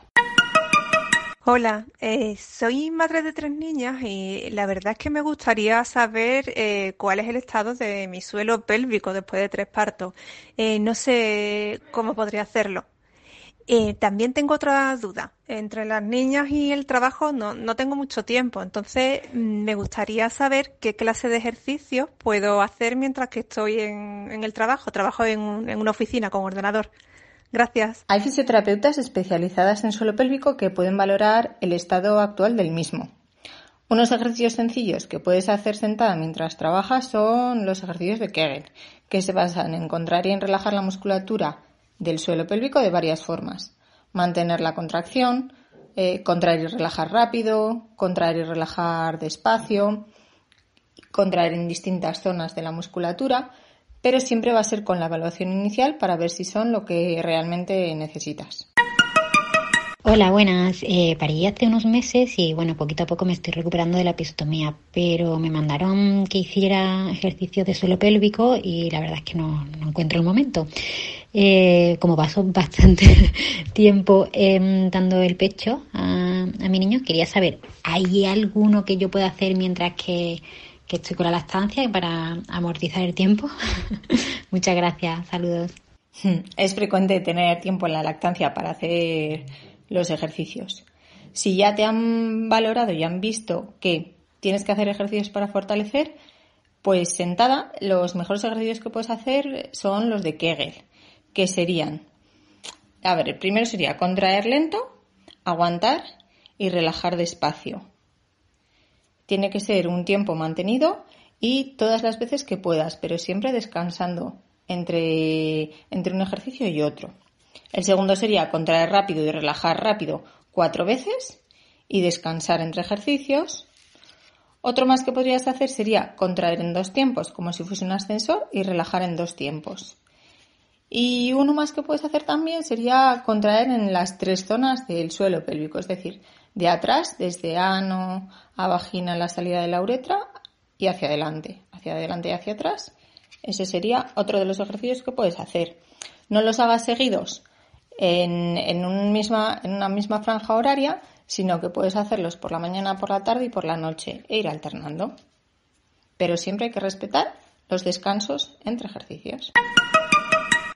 Hola, eh, soy madre de tres niñas y la verdad es que me gustaría saber eh, cuál es el estado de mi suelo pélvico después de tres partos. Eh, no sé cómo podría hacerlo. también tengo otra duda. Entre las niñas y el trabajo no, no tengo mucho tiempo, entonces mm, me gustaría saber qué clase de ejercicios puedo hacer mientras que estoy en, en el trabajo. Trabajo en, en una oficina con ordenador. Gracias. Hay fisioterapeutas especializadas en suelo pélvico que pueden valorar el estado actual del mismo. Unos ejercicios sencillos que puedes hacer sentada mientras trabajas son los ejercicios de Kegel, que se basan en contraer y en relajar la musculatura del suelo pélvico de varias formas. Mantener la contracción, eh, contraer y relajar rápido, contraer y relajar despacio, contraer en distintas zonas de la musculatura pero siempre va a ser con la evaluación inicial para ver si son lo que realmente necesitas. Hola, buenas. Eh, parí hace unos meses y bueno, poquito a poco me estoy recuperando de la episotomía, pero me mandaron que hiciera ejercicio de suelo pélvico y la verdad es que no, encuentro el momento. Eh, como paso bastante *laughs* tiempo em, dando el pecho a, a mi niño, quería saber, ¿hay alguno que yo pueda hacer mientras que que estoy con la lactancia para amortizar el tiempo. *laughs* Muchas gracias, saludos. Es frecuente tener tiempo en la lactancia para hacer los ejercicios. Si ya te han valorado y han visto que tienes que hacer ejercicios para fortalecer, pues sentada, los mejores ejercicios que puedes hacer son los de Kegel, que serían, a ver, el primero sería contraer lento, aguantar y relajar despacio tiene que ser un tiempo mantenido y todas las veces que puedas, pero siempre descansando entre, entre un ejercicio y otro. El segundo sería contraer rápido y relajar rápido cuatro veces y descansar entre ejercicios. Otro más que podrías hacer sería contraer en dos tiempos, como si fuese un ascensor, y relajar en dos tiempos. Y uno más que puedes hacer también sería contraer en las tres zonas del suelo pélvico, es decir, de atrás, desde ano a vagina la salida de la uretra y hacia adelante, hacia adelante y hacia atrás. Ese sería otro de los ejercicios que puedes hacer. No los hagas seguidos en, en una misma franja horaria, sino que puedes hacerlos por la mañana, por la tarde y por la noche e ir alternando. Pero siempre hay que respetar los descansos entre ejercicios.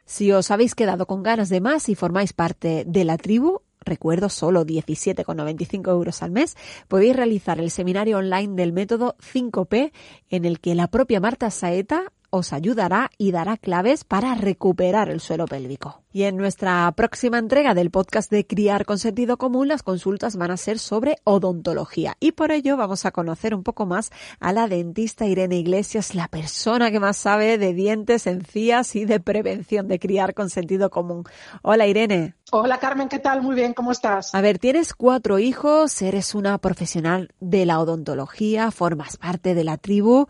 Si os habéis quedado con ganas de más y formáis parte de la tribu, recuerdo solo 17,95 euros al mes, podéis realizar el seminario online del método 5P en el que la propia Marta Saeta os ayudará y dará claves para recuperar el suelo pélvico. Y en nuestra próxima entrega del podcast de Criar con Sentido Común, las consultas van a ser sobre odontología. Y por ello vamos a conocer un poco más a la dentista Irene Iglesias, la persona que más sabe de dientes, encías y de prevención de criar con sentido común. Hola Irene. Hola Carmen, ¿qué tal? Muy bien, ¿cómo estás? A ver, tienes cuatro hijos, eres una profesional de la odontología, formas parte de la tribu.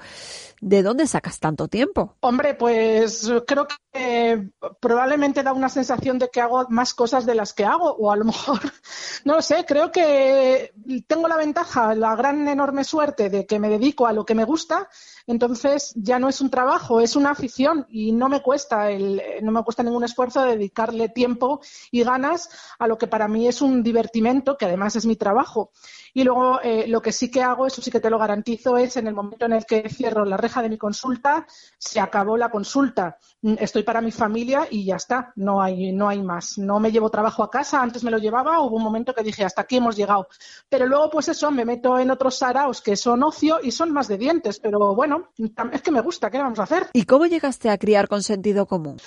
¿De dónde sacas tanto tiempo? Hombre, pues creo que probablemente da una sensación de que hago más cosas de las que hago, o a lo mejor, *laughs* no lo sé, creo que tengo la ventaja, la gran enorme suerte de que me dedico a lo que me gusta, entonces ya no es un trabajo, es una afición y no me cuesta, el, no me cuesta ningún esfuerzo dedicarle tiempo y ganas a lo que para mí es un divertimento, que además es mi trabajo. Y luego eh, lo que sí que hago, eso sí que te lo garantizo, es en el momento en el que cierro la reja de mi consulta, se acabó la consulta. Estoy para mi familia y ya está, no hay, no hay más. No me llevo trabajo a casa, antes me lo llevaba, hubo un momento que dije, hasta aquí hemos llegado. Pero luego, pues eso, me meto en otros saraos que son ocio y son más de dientes. Pero bueno, es que me gusta, ¿qué vamos a hacer? ¿Y cómo llegaste a criar con sentido común?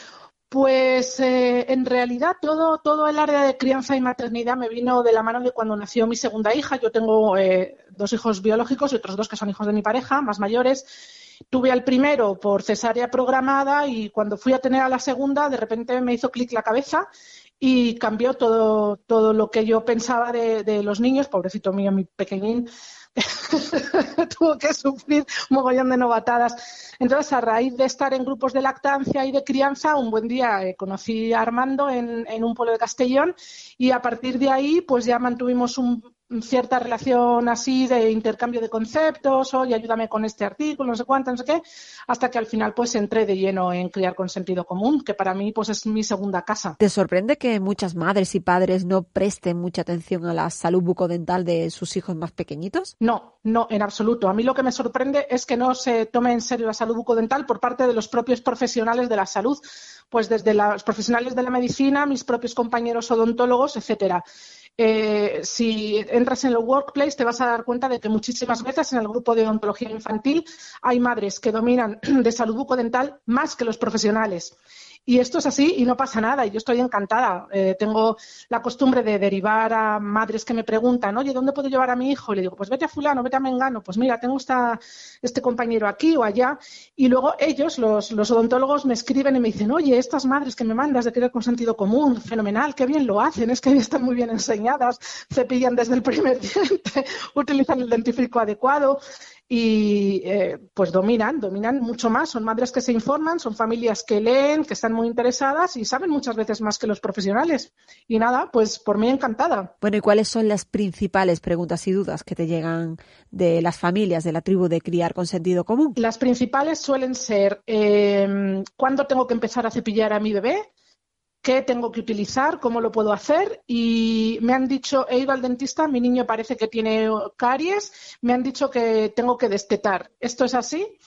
Pues eh, en realidad todo, todo el área de crianza y maternidad me vino de la mano de cuando nació mi segunda hija. Yo tengo eh, dos hijos biológicos y otros dos que son hijos de mi pareja, más mayores. Tuve al primero por cesárea programada y cuando fui a tener a la segunda, de repente me hizo clic la cabeza y cambió todo, todo lo que yo pensaba de, de los niños. Pobrecito mío, mi pequeñín *laughs* tuvo que sufrir un mogollón de novatadas. Entonces, a raíz de estar en grupos de lactancia y de crianza, un buen día eh, conocí a Armando en, en, un pueblo de Castellón y a partir de ahí, pues ya mantuvimos un, cierta relación así de intercambio de conceptos, oye, ayúdame con este artículo, no sé cuánto, no sé qué, hasta que al final pues entré de lleno en criar con sentido común, que para mí pues es mi segunda casa. ¿Te sorprende que muchas madres y padres no presten mucha atención a la salud bucodental de sus hijos más pequeñitos? No, no, en absoluto. A mí lo que me sorprende es que no se tome en serio la salud bucodental por parte de los propios profesionales de la salud, pues desde los profesionales de la medicina, mis propios compañeros odontólogos, etcétera. Eh, si entras en el workplace te vas a dar cuenta de que muchísimas veces en el grupo de odontología infantil hay madres que dominan *clears throat* de salud bucodental más que los profesionales. Y esto es así y no pasa nada. Y yo estoy encantada. Eh, tengo la costumbre de derivar a madres que me preguntan, oye, ¿dónde puedo llevar a mi hijo? Y le digo, pues vete a fulano, vete a Mengano. Pues mira, tengo esta, este compañero aquí o allá. Y luego ellos, los, los, odontólogos, me escriben y me dicen, oye, estas madres que me mandas de querer con sentido común, fenomenal, qué bien lo hacen, es que *laughs* están muy bien enseñadas, cepillan desde el primer diente, *laughs* utilizan el dentífrico adecuado y eh, pues dominan, dominan mucho más. Son madres que se informan, son familias que leen, que están muy interesadas y saben muchas veces más que los profesionales. Y nada, pues por mí encantada. Bueno, ¿y cuáles son las principales preguntas y dudas que te llegan de las familias de la tribu de criar con sentido común? Las principales suelen ser eh, ¿cuándo tengo que empezar a cepillar a mi bebé? Qué tengo que utilizar, cómo lo puedo hacer. Y me han dicho, he ido al dentista, mi niño parece que tiene caries, me han dicho que tengo que destetar. ¿Esto es así?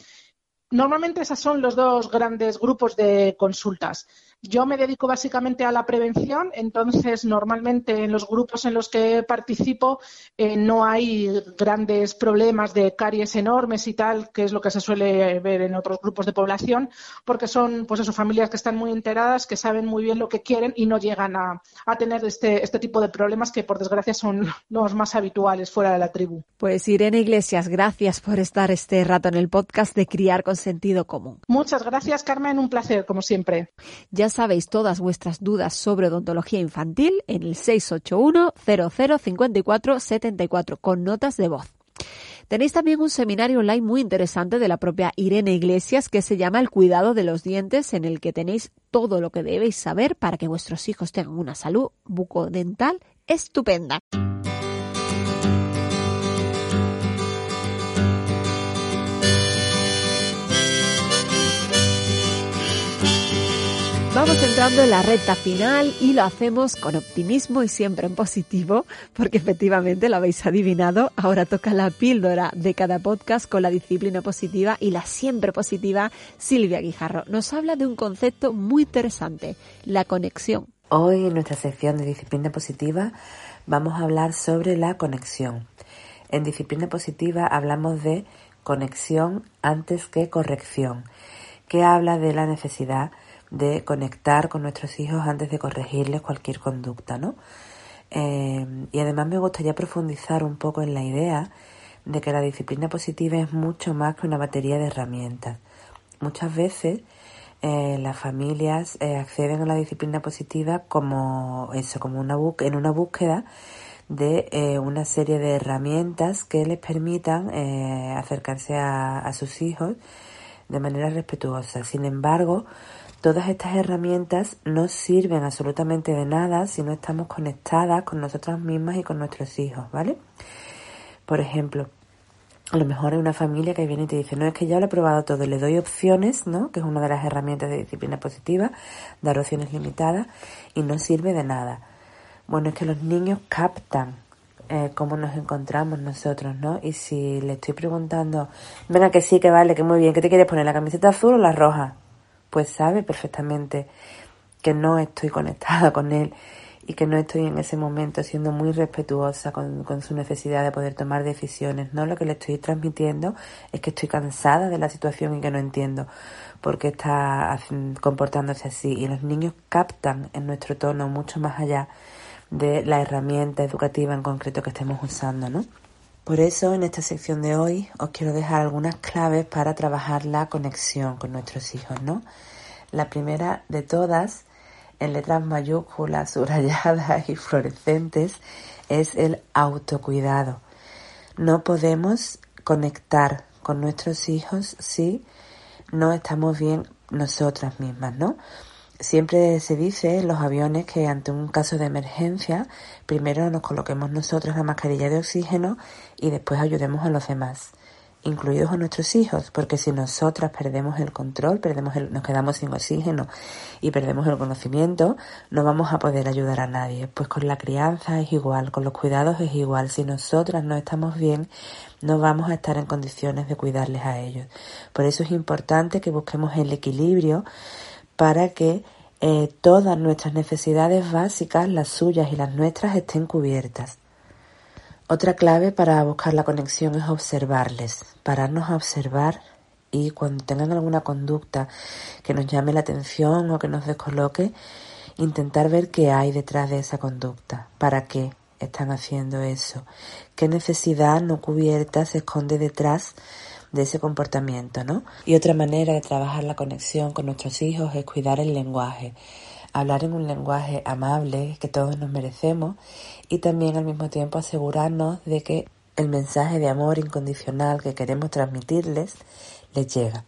Normalmente esos son los dos grandes grupos de consultas. Yo me dedico básicamente a la prevención, entonces normalmente en los grupos en los que participo eh, no hay grandes problemas de caries enormes y tal, que es lo que se suele ver en otros grupos de población, porque son pues eso, familias que están muy enteradas, que saben muy bien lo que quieren y no llegan a, a tener este, este tipo de problemas que por desgracia son los más habituales fuera de la tribu. Pues Irene Iglesias, gracias por estar este rato en el podcast de Criar con Sentido Común. Muchas gracias, Carmen, un placer, como siempre. Ya sabéis todas vuestras dudas sobre odontología infantil en el 681 0054 74 con notas de voz. Tenéis también un seminario online muy interesante de la propia Irene Iglesias que se llama El cuidado de los dientes, en el que tenéis todo lo que debéis saber para que vuestros hijos tengan una salud bucodental estupenda. Vamos entrando en la recta final y lo hacemos con optimismo y siempre en positivo, porque efectivamente lo habéis adivinado. Ahora toca la píldora de cada podcast con la disciplina positiva y la siempre positiva Silvia Guijarro. Nos habla de un concepto muy interesante, la conexión. Hoy en nuestra sección de disciplina positiva vamos a hablar sobre la conexión. En disciplina positiva hablamos de conexión antes que corrección, que habla de la necesidad de conectar con nuestros hijos antes de corregirles cualquier conducta, ¿no? Eh, y además me gustaría profundizar un poco en la idea de que la disciplina positiva es mucho más que una batería de herramientas. Muchas veces eh, las familias eh, acceden a la disciplina positiva como eso, como una en una búsqueda de una serie de herramientas que les permitan acercarse a, a, sus hijos de manera respetuosa. Sin embargo, todas estas herramientas no sirven absolutamente de nada si no estamos conectadas con nosotras mismas y con nuestros hijos, ¿vale? Por ejemplo, a lo mejor hay una familia que viene y te dice, no, es que ya lo he probado todo, le doy opciones, ¿no? Que es una de las herramientas de disciplina positiva, dar opciones limitadas, y no sirve de nada bueno, es que los niños captan eh, cómo nos encontramos nosotros, ¿no? Y si le estoy preguntando, venga, que sí, que vale, que muy bien, ¿qué te quieres poner, la camiseta azul o la roja? Pues sabe perfectamente que no estoy conectada con él y que no estoy en ese momento siendo muy respetuosa con, con, su necesidad de poder tomar decisiones. No lo que le estoy transmitiendo es que estoy cansada de la situación y que no entiendo por qué está comportándose así. Y los niños captan en nuestro tono mucho más allá de la herramienta educativa en concreto que estemos usando, ¿no? Por eso en esta sección de hoy os quiero dejar algunas claves para trabajar la conexión con nuestros hijos, ¿no? La primera de todas, en letras mayúsculas, *laughs* subrayadas y fluorescentes, es el autocuidado. No podemos conectar con nuestros hijos si no estamos bien nosotras mismas, ¿no? Siempre se dice en los aviones que ante un caso de emergencia, primero nos coloquemos nosotros la mascarilla de oxígeno y después ayudemos a los demás, incluidos a nuestros hijos, porque si nosotras perdemos el control, perdemos nos quedamos sin oxígeno y perdemos el conocimiento, no vamos a poder ayudar a nadie. Pues con la crianza es igual, con los cuidados es igual. Si nosotras no estamos bien, no vamos a estar en condiciones de cuidarles a ellos. Por eso es importante que busquemos el equilibrio para que eh, todas nuestras necesidades básicas, las suyas y las nuestras, estén cubiertas. Otra clave para buscar la conexión es observarles, pararnos a observar y cuando tengan alguna conducta que nos llame la atención o que nos descoloque, intentar ver qué hay detrás de esa conducta, para qué están haciendo eso, qué necesidad no cubierta se esconde detrás de ese comportamiento, ¿no? Y otra manera de trabajar la conexión con nuestros hijos es cuidar el lenguaje, hablar en un lenguaje amable que todos nos merecemos y también al mismo tiempo asegurarnos de que el mensaje de amor incondicional que queremos transmitirles les llega.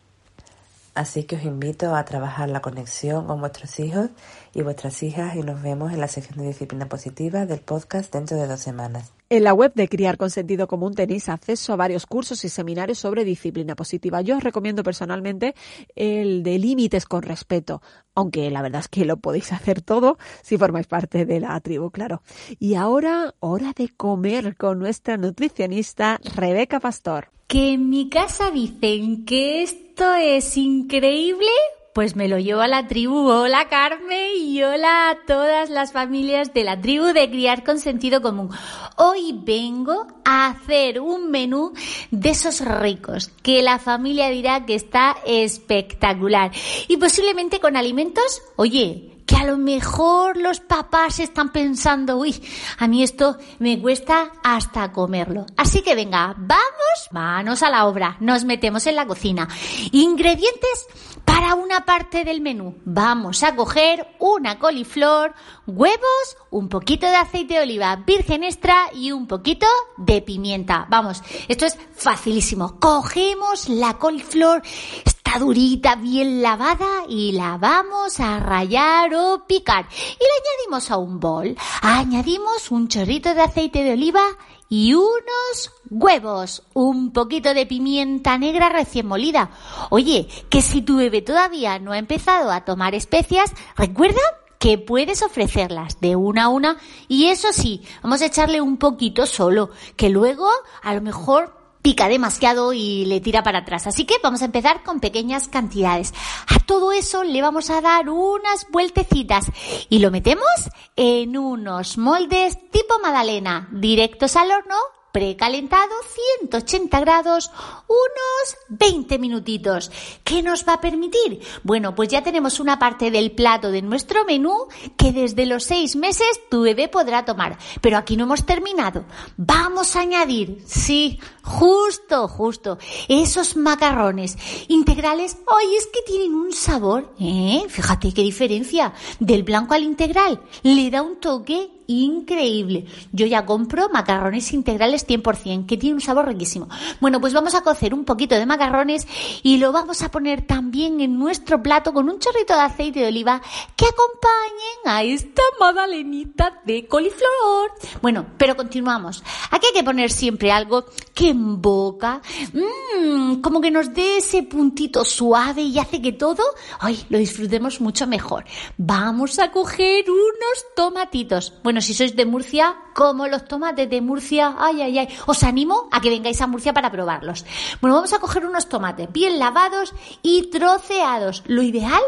Así que os invito a trabajar la conexión con vuestros hijos y vuestras hijas y nos vemos en la sección de disciplina positiva del podcast dentro de dos semanas. En la web de Criar con Sentido Común tenéis acceso a varios cursos y seminarios sobre disciplina positiva. Yo os recomiendo personalmente el de límites con respeto, aunque la verdad es que lo podéis *laughs* hacer todo si formáis parte de la tribu, claro. Y ahora, hora de comer con nuestra nutricionista Rebeca Pastor. Que en mi casa dicen que esto es increíble, pues me lo llevo a la tribu. Hola Carmen y hola a todas las familias de la tribu de Criar con Sentido Común. Hoy vengo a hacer un menú de esos ricos que la familia dirá que está espectacular y posiblemente con alimentos, oye, que a lo mejor los papás están pensando, uy, a mí esto me cuesta hasta comerlo. Así que venga, vamos, manos a la obra, nos metemos en la cocina. Ingredientes para una parte del menú. Vamos a coger una coliflor, huevos, un poquito de aceite de oliva virgen extra y un poquito de pimienta. Vamos, esto es facilísimo. Cogemos la coliflor, está durita, bien lavada y la vamos a rayar o picar. Y la añadimos a un bol. Añadimos un chorrito de aceite de oliva y unos huevos, un poquito de pimienta negra recién molida. Oye, que si tu bebé todavía no ha empezado a tomar especias, recuerda que puedes ofrecerlas de una a una y eso sí, vamos a echarle un poquito solo, que luego a lo mejor pica demasiado y le tira para atrás. Así que vamos a empezar con pequeñas cantidades. A todo eso le vamos a dar unas vueltecitas y lo metemos en unos moldes tipo magdalena, directos al horno precalentado 180 grados unos 20 minutitos. ¿Qué nos va a permitir? Bueno, pues ya tenemos una parte del plato de nuestro menú que desde los seis meses tu bebé podrá tomar. Pero aquí no hemos terminado. Vamos a añadir, sí, justo, justo, esos macarrones integrales. ¡Ay, es que tienen un sabor! ¿Eh? Fíjate qué diferencia del blanco al integral. Le da un toque increíble. Yo ya compro macarrones integrales 100%, que tiene un sabor riquísimo. Bueno, pues vamos a cocer un poquito de macarrones y lo vamos a poner también en nuestro plato con un chorrito de aceite de oliva que acompañen a esta magdalenita de coliflor. Bueno, pero continuamos. Aquí hay que poner siempre algo que en boca, mmm, como que nos dé ese puntito suave y hace que todo, ay, lo disfrutemos mucho mejor. Vamos a coger unos tomatitos. Bueno, si sois de Murcia, como los tomates de Murcia, ay, ay, ay, os animo a que vengáis a Murcia para probarlos. Bueno, vamos a coger unos tomates bien lavados y troceados. Lo ideal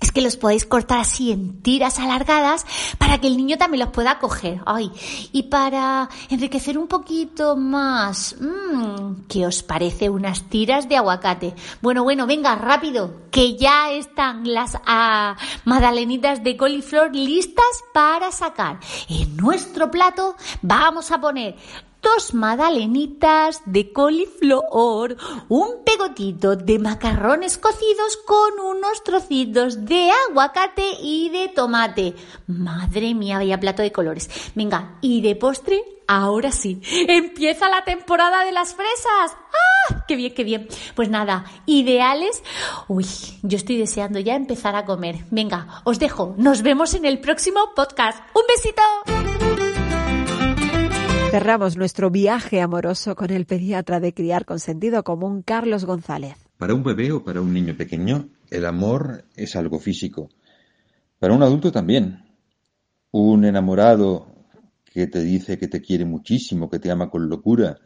es que los podéis cortar así en tiras alargadas para que el niño también los pueda coger. Ay, y para enriquecer un poquito más, mmm, ¿qué os parece unas tiras de aguacate? Bueno, bueno, venga, rápido, que ya están las ah, magdalenitas de coliflor listas para sacar. En nuestro plato vamos a poner dos magdalenitas de coliflor, un pegotito de macarrones cocidos con unos trocitos de aguacate y de tomate. Madre mía, vaya plato de colores. Venga, y de postre, ahora sí, empieza la temporada de las fresas. ¡Ah! ¡Qué bien, qué bien! Pues nada, ideales. Uy, yo estoy deseando ya empezar a comer. Venga, os dejo. Nos vemos en el próximo podcast. ¡Un besito! Cerramos nuestro viaje amoroso con el pediatra de criar con sentido común, Carlos González. Para un bebé o para un niño pequeño, el amor es algo físico. Para un adulto también. Un enamorado que te dice que te quiere muchísimo, que te ama con locura,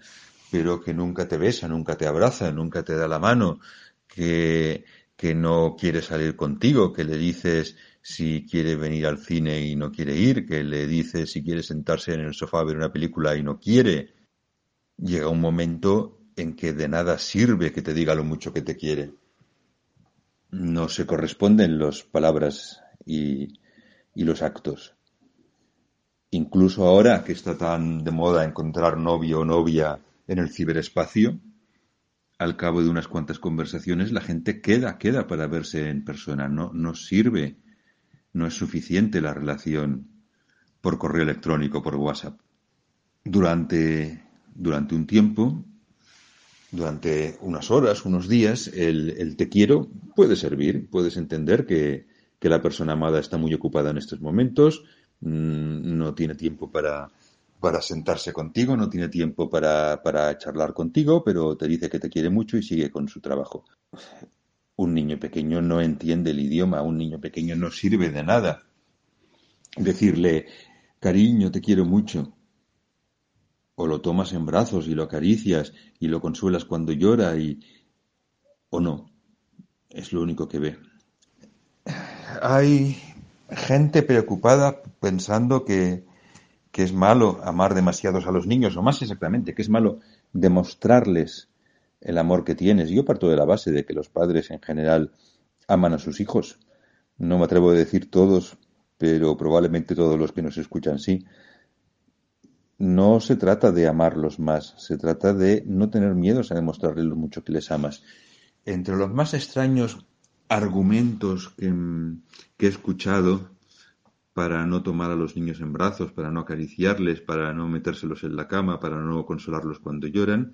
pero que nunca te besa, nunca te abraza, nunca te da la mano, que, que no quiere salir contigo, que le dices si quiere venir al cine y no quiere ir, que le dice si quiere sentarse en el sofá a ver una película y no quiere. Llega un momento en que de nada sirve que te diga lo mucho que te quiere. No se corresponden las palabras y, y los actos. Incluso ahora que está tan de moda encontrar novio o novia en el ciberespacio, al cabo de unas cuantas conversaciones la gente queda, queda para verse en persona. No, no sirve no es suficiente la relación por correo electrónico, por WhatsApp. Durante, durante un tiempo, durante unas horas, unos días, el, te quiero puede servir. Puedes entender que, que, la persona amada está muy ocupada en estos momentos, mm, no tiene tiempo para, para sentarse contigo, no tiene tiempo para, para charlar contigo, pero te dice que te quiere mucho y sigue con su trabajo. Un niño pequeño no entiende el idioma, un niño pequeño no sirve de nada. Decirle, cariño, te quiero mucho. O lo tomas en brazos y lo acaricias y lo consuelas cuando llora y... o no. Es lo único que ve. Hay gente preocupada pensando que, que es malo amar demasiados a los niños, o más exactamente, que es malo demostrarles el amor que tienes. Yo parto de la base de que los padres en general aman a sus hijos. No me atrevo a decir todos, pero probablemente todos los que nos escuchan sí. No se trata de amarlos más, se trata de no tener miedos a demostrarles lo mucho que les amas. Entre los más extraños argumentos que, que he escuchado para no tomar a los niños en brazos, para no acariciarles, para no metérselos en la cama, para no consolarlos cuando lloran,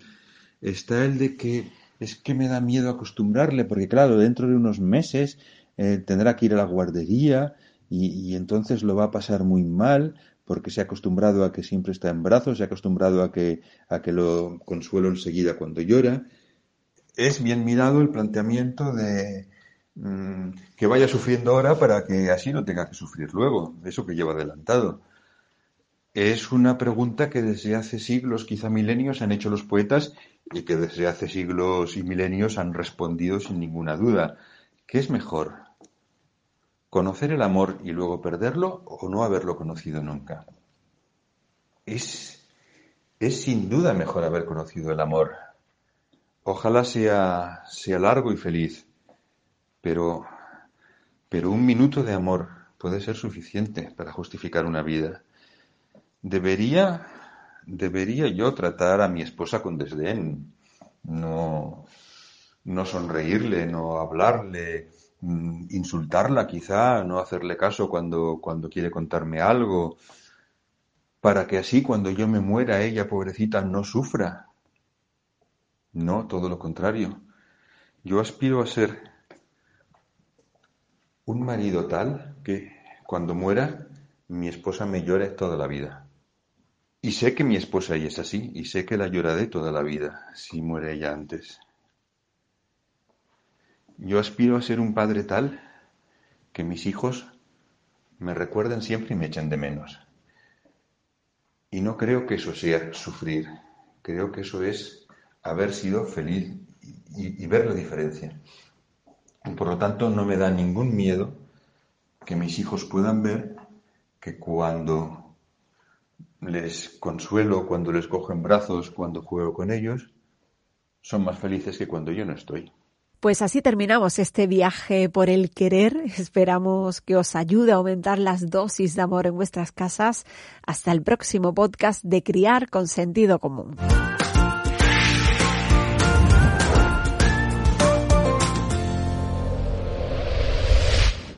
está el de que es que me da miedo acostumbrarle, porque claro, dentro de unos meses eh, tendrá que ir a la guardería y, y, entonces lo va a pasar muy mal porque se ha acostumbrado a que siempre está en brazos, se ha acostumbrado a que, a que lo consuelo enseguida cuando llora. Es bien mirado el planteamiento de mm, que vaya sufriendo ahora para que así no tenga que sufrir luego, eso que lleva adelantado. Es una pregunta que desde hace siglos, quizá milenios, han hecho los poetas y que desde hace siglos y milenios han respondido sin ninguna duda. ¿Qué es mejor? ¿Conocer el amor y luego perderlo o no haberlo conocido nunca? Es, es sin duda mejor haber conocido el amor. Ojalá sea, sea largo y feliz, pero, pero un minuto de amor puede ser suficiente para justificar una vida. Debería, debería yo tratar a mi esposa con desdén, no, no sonreírle, no hablarle, mm, insultarla quizá, no hacerle caso cuando, cuando quiere contarme algo, para que así cuando yo me muera ella, pobrecita, no sufra. No, todo lo contrario. Yo aspiro a ser un marido tal que cuando muera mi esposa me llore toda la vida. Y sé que mi esposa ella es así, y sé que la lloraré toda la vida si muere ella antes. Yo aspiro a ser un padre tal que mis hijos me recuerden siempre y me echen de menos. Y no creo que eso sea sufrir, creo que eso es haber sido feliz y, y ver la diferencia. Y por lo tanto no me da ningún miedo que mis hijos puedan ver que cuando les consuelo cuando les cojo en brazos, cuando juego con ellos, son más felices que cuando yo no estoy. Pues así terminamos este viaje por el querer. Esperamos que os ayude a aumentar las dosis de amor en vuestras casas. Hasta el próximo podcast de Criar con Sentido Común.